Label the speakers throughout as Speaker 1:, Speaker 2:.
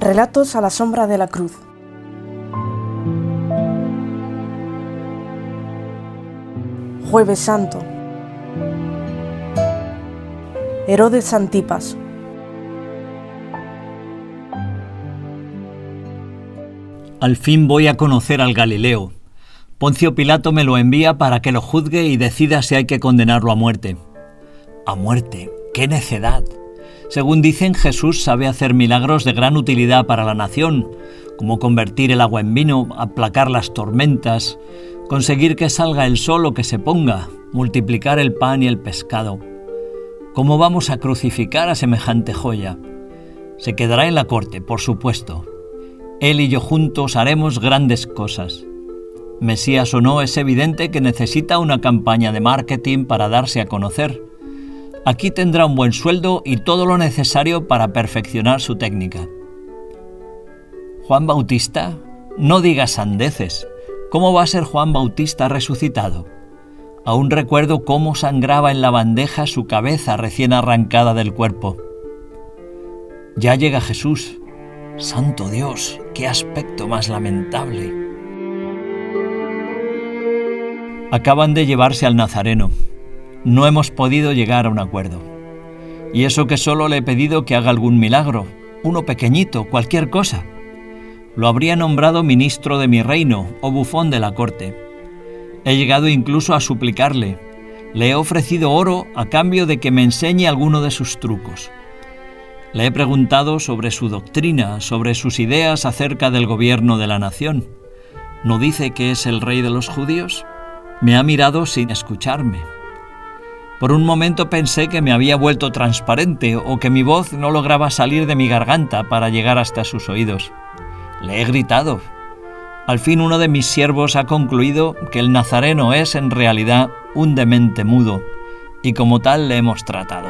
Speaker 1: Relatos a la sombra de la cruz. Jueves Santo. Herodes Antipas.
Speaker 2: Al fin voy a conocer al Galileo. Poncio Pilato me lo envía para que lo juzgue y decida si hay que condenarlo a muerte. A muerte, qué necedad. Según dicen, Jesús sabe hacer milagros de gran utilidad para la nación, como convertir el agua en vino, aplacar las tormentas, conseguir que salga el sol o que se ponga, multiplicar el pan y el pescado. ¿Cómo vamos a crucificar a semejante joya? Se quedará en la corte, por supuesto, él y yo juntos haremos grandes cosas. Mesías o no, es evidente que necesita una campaña de marketing para darse a conocer. Aquí tendrá un buen sueldo y todo lo necesario para perfeccionar su técnica. Juan Bautista, no digas sandeces. ¿Cómo va a ser Juan Bautista resucitado? Aún recuerdo cómo sangraba en la bandeja su cabeza recién arrancada del cuerpo. Ya llega Jesús, Santo Dios, qué aspecto más lamentable. Acaban de llevarse al Nazareno. No hemos podido llegar a un acuerdo. Y eso que solo le he pedido que haga algún milagro, uno pequeñito, cualquier cosa. Lo habría nombrado ministro de mi reino o bufón de la corte. He llegado incluso a suplicarle. Le he ofrecido oro a cambio de que me enseñe alguno de sus trucos. Le he preguntado sobre su doctrina, sobre sus ideas acerca del gobierno de la nación. ¿No dice que es el rey de los judíos? Me ha mirado sin escucharme. Por un momento pensé que me había vuelto transparente o que mi voz no lograba salir de mi garganta para llegar hasta sus oídos. Le he gritado. Al fin uno de mis siervos ha concluido que el nazareno es en realidad un demente mudo, y como tal le hemos tratado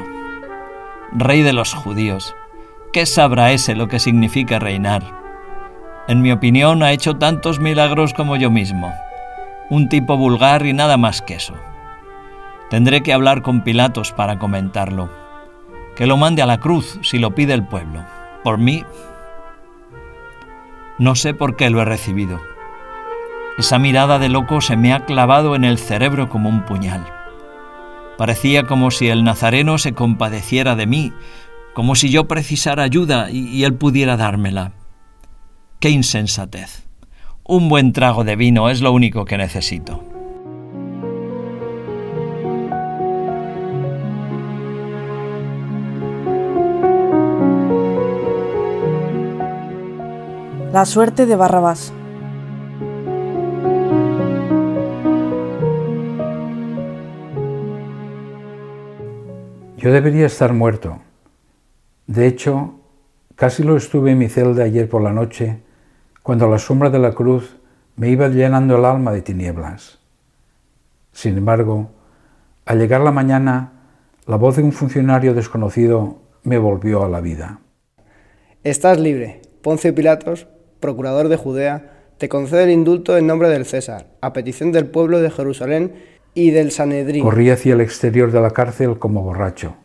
Speaker 2: rey de los judíos. ¿Qué sabrá ese lo que significa reinar? En mi opinión ha hecho tantos milagros como yo mismo. Un tipo vulgar y nada más que eso. Tendré que hablar con Pilatos para comentarlo. Que lo mande a la cruz si lo pide el pueblo. Por mí, no sé por qué lo he recibido. Esa mirada de loco se me ha clavado en el cerebro como un puñal. Parecía como si el nazareno se compadeciera de mí, como si yo precisara ayuda y, él pudiera dármela. ¡Qué insensatez! Un buen trago de vino es lo único que necesito.
Speaker 1: La suerte de Barrabás.
Speaker 3: Yo debería estar muerto. De hecho, casi lo estuve en mi celda ayer por la noche, cuando la sombra de la cruz me iba llenando el alma de tinieblas. Sin embargo, al llegar la mañana, la voz de un funcionario desconocido me volvió a la vida.
Speaker 4: Estás libre. Poncio Pilatos, procurador de Judea, te concede el indulto en nombre del César, a petición del pueblo de Jerusalén y del Sanedrín.
Speaker 3: Corrí hacia el exterior de la cárcel como borracho.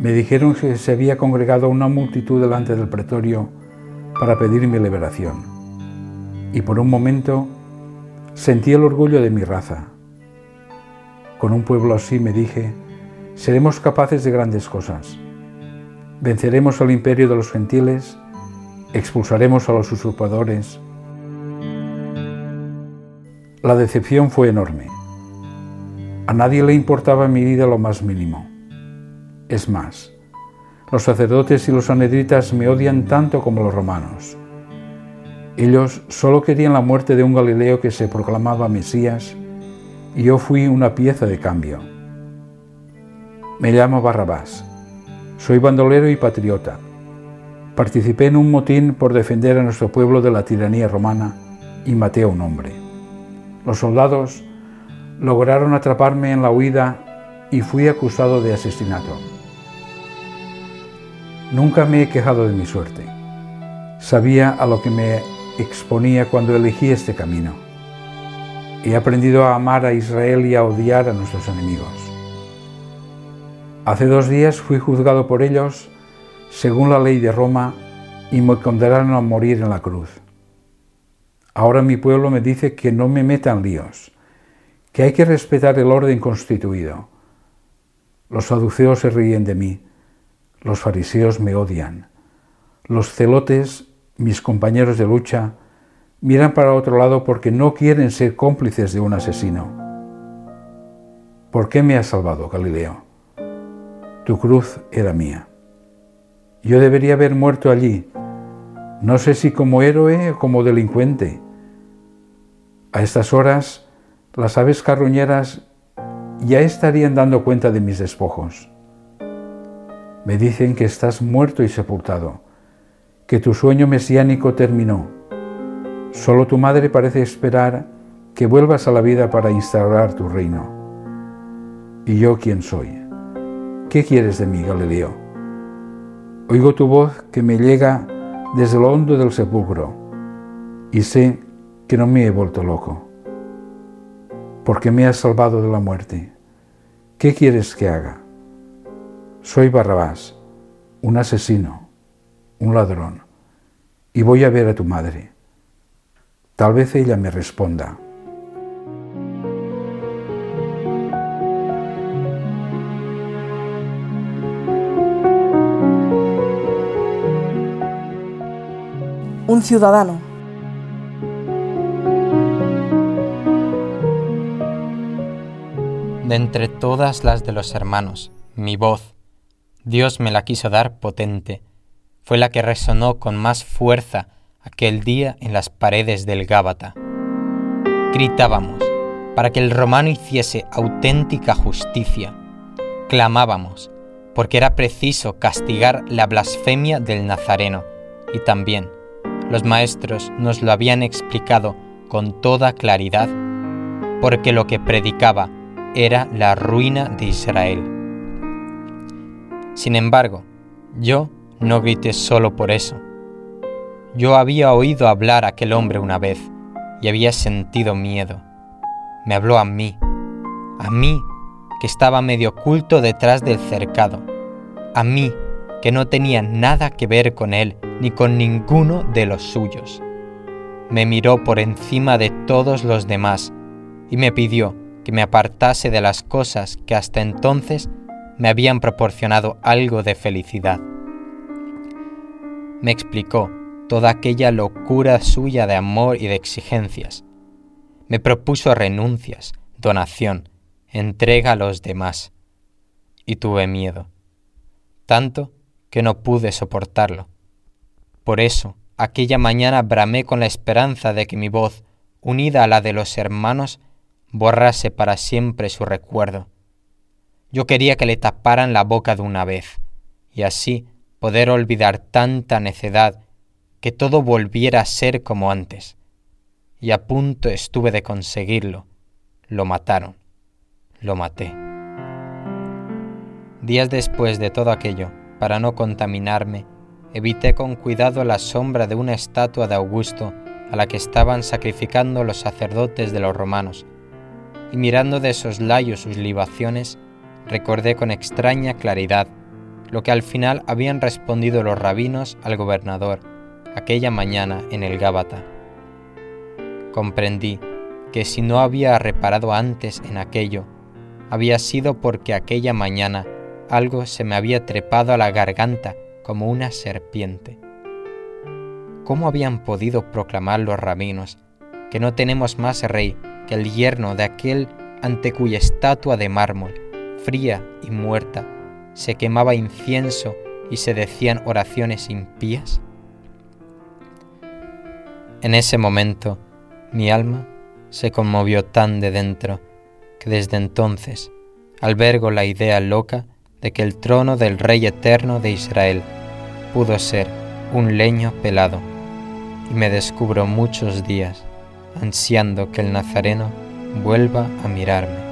Speaker 3: Me dijeron que se había congregado una multitud delante del pretorio para pedir mi liberación. Y por un momento sentí el orgullo de mi raza. Con un pueblo así me dije, seremos capaces de grandes cosas. Venceremos al imperio de los gentiles, expulsaremos a los usurpadores. La decepción fue enorme. A nadie le importaba mi vida lo más mínimo. Es más, los sacerdotes y los anedritas me odian tanto como los romanos. Ellos solo querían la muerte de un Galileo que se proclamaba Mesías y yo fui una pieza de cambio. Me llamo Barrabás. Soy bandolero y patriota. Participé en un motín por defender a nuestro pueblo de la tiranía romana y maté a un hombre. Los soldados lograron atraparme en la huida y fui acusado de asesinato. Nunca me he quejado de mi suerte. Sabía a lo que me exponía cuando elegí este camino. He aprendido a amar a Israel y a odiar a nuestros enemigos. Hace dos días fui juzgado por ellos según la ley de Roma y me condenaron a morir en la cruz. Ahora mi pueblo me dice que no me metan líos, que hay que respetar el orden constituido. Los saduceos se ríen de mí, los fariseos me odian, los celotes, mis compañeros de lucha, miran para otro lado porque no quieren ser cómplices de un asesino. ¿Por qué me has salvado, Galileo? Tu cruz era mía. Yo debería haber muerto allí, no sé si como héroe o como delincuente. A estas horas, las aves carroñeras ya estarían dando cuenta de mis despojos. Me dicen que estás muerto y sepultado, que tu sueño mesiánico terminó. Solo tu madre parece esperar que vuelvas a la vida para instaurar tu reino. ¿Y yo quién soy? ¿Qué quieres de mí, Galileo? Oigo tu voz que me llega desde lo hondo del sepulcro y sé que no me he vuelto loco, porque me has salvado de la muerte. ¿Qué quieres que haga? Soy Barrabás, un asesino, un ladrón, y voy a ver a tu madre. Tal vez ella me responda.
Speaker 1: Un ciudadano.
Speaker 5: De entre todas las de los hermanos, mi voz, Dios me la quiso dar potente, fue la que resonó con más fuerza aquel día en las paredes del Gábata. Gritábamos para que el romano hiciese auténtica justicia. Clamábamos porque era preciso castigar la blasfemia del Nazareno y también los maestros nos lo habían explicado con toda claridad, porque lo que predicaba era la ruina de Israel. Sin embargo, yo no grité solo por eso. Yo había oído hablar a aquel hombre una vez y había sentido miedo. Me habló a mí, a mí que estaba medio oculto detrás del cercado, a mí que no tenía nada que ver con él ni con ninguno de los suyos. Me miró por encima de todos los demás y me pidió que me apartase de las cosas que hasta entonces me habían proporcionado algo de felicidad. Me explicó toda aquella locura suya de amor y de exigencias. Me propuso renuncias, donación, entrega a los demás. Y tuve miedo. Tanto que no pude soportarlo. Por eso, aquella mañana bramé con la esperanza de que mi voz, unida a la de los hermanos, borrase para siempre su recuerdo. Yo quería que le taparan la boca de una vez, y así poder olvidar tanta necedad que todo volviera a ser como antes. Y a punto estuve de conseguirlo. Lo mataron. Lo maté. Días después de todo aquello, para no contaminarme, evité con cuidado la sombra de una estatua de Augusto a la que estaban sacrificando los sacerdotes de los romanos, y mirando de soslayo sus libaciones, recordé con extraña claridad lo que al final habían respondido los rabinos al gobernador aquella mañana en el Gábata. Comprendí que si no había reparado antes en aquello, había sido porque aquella mañana algo se me había trepado a la garganta como una serpiente. ¿Cómo habían podido proclamar los rabinos que no tenemos más rey que el yerno de aquel ante cuya estatua de mármol, fría y muerta, se quemaba incienso y se decían oraciones impías? En ese momento mi alma se conmovió tan de dentro que desde entonces albergo la idea loca de que el trono del Rey eterno de Israel pudo ser un leño pelado, y me descubro muchos días ansiando que el Nazareno vuelva a mirarme.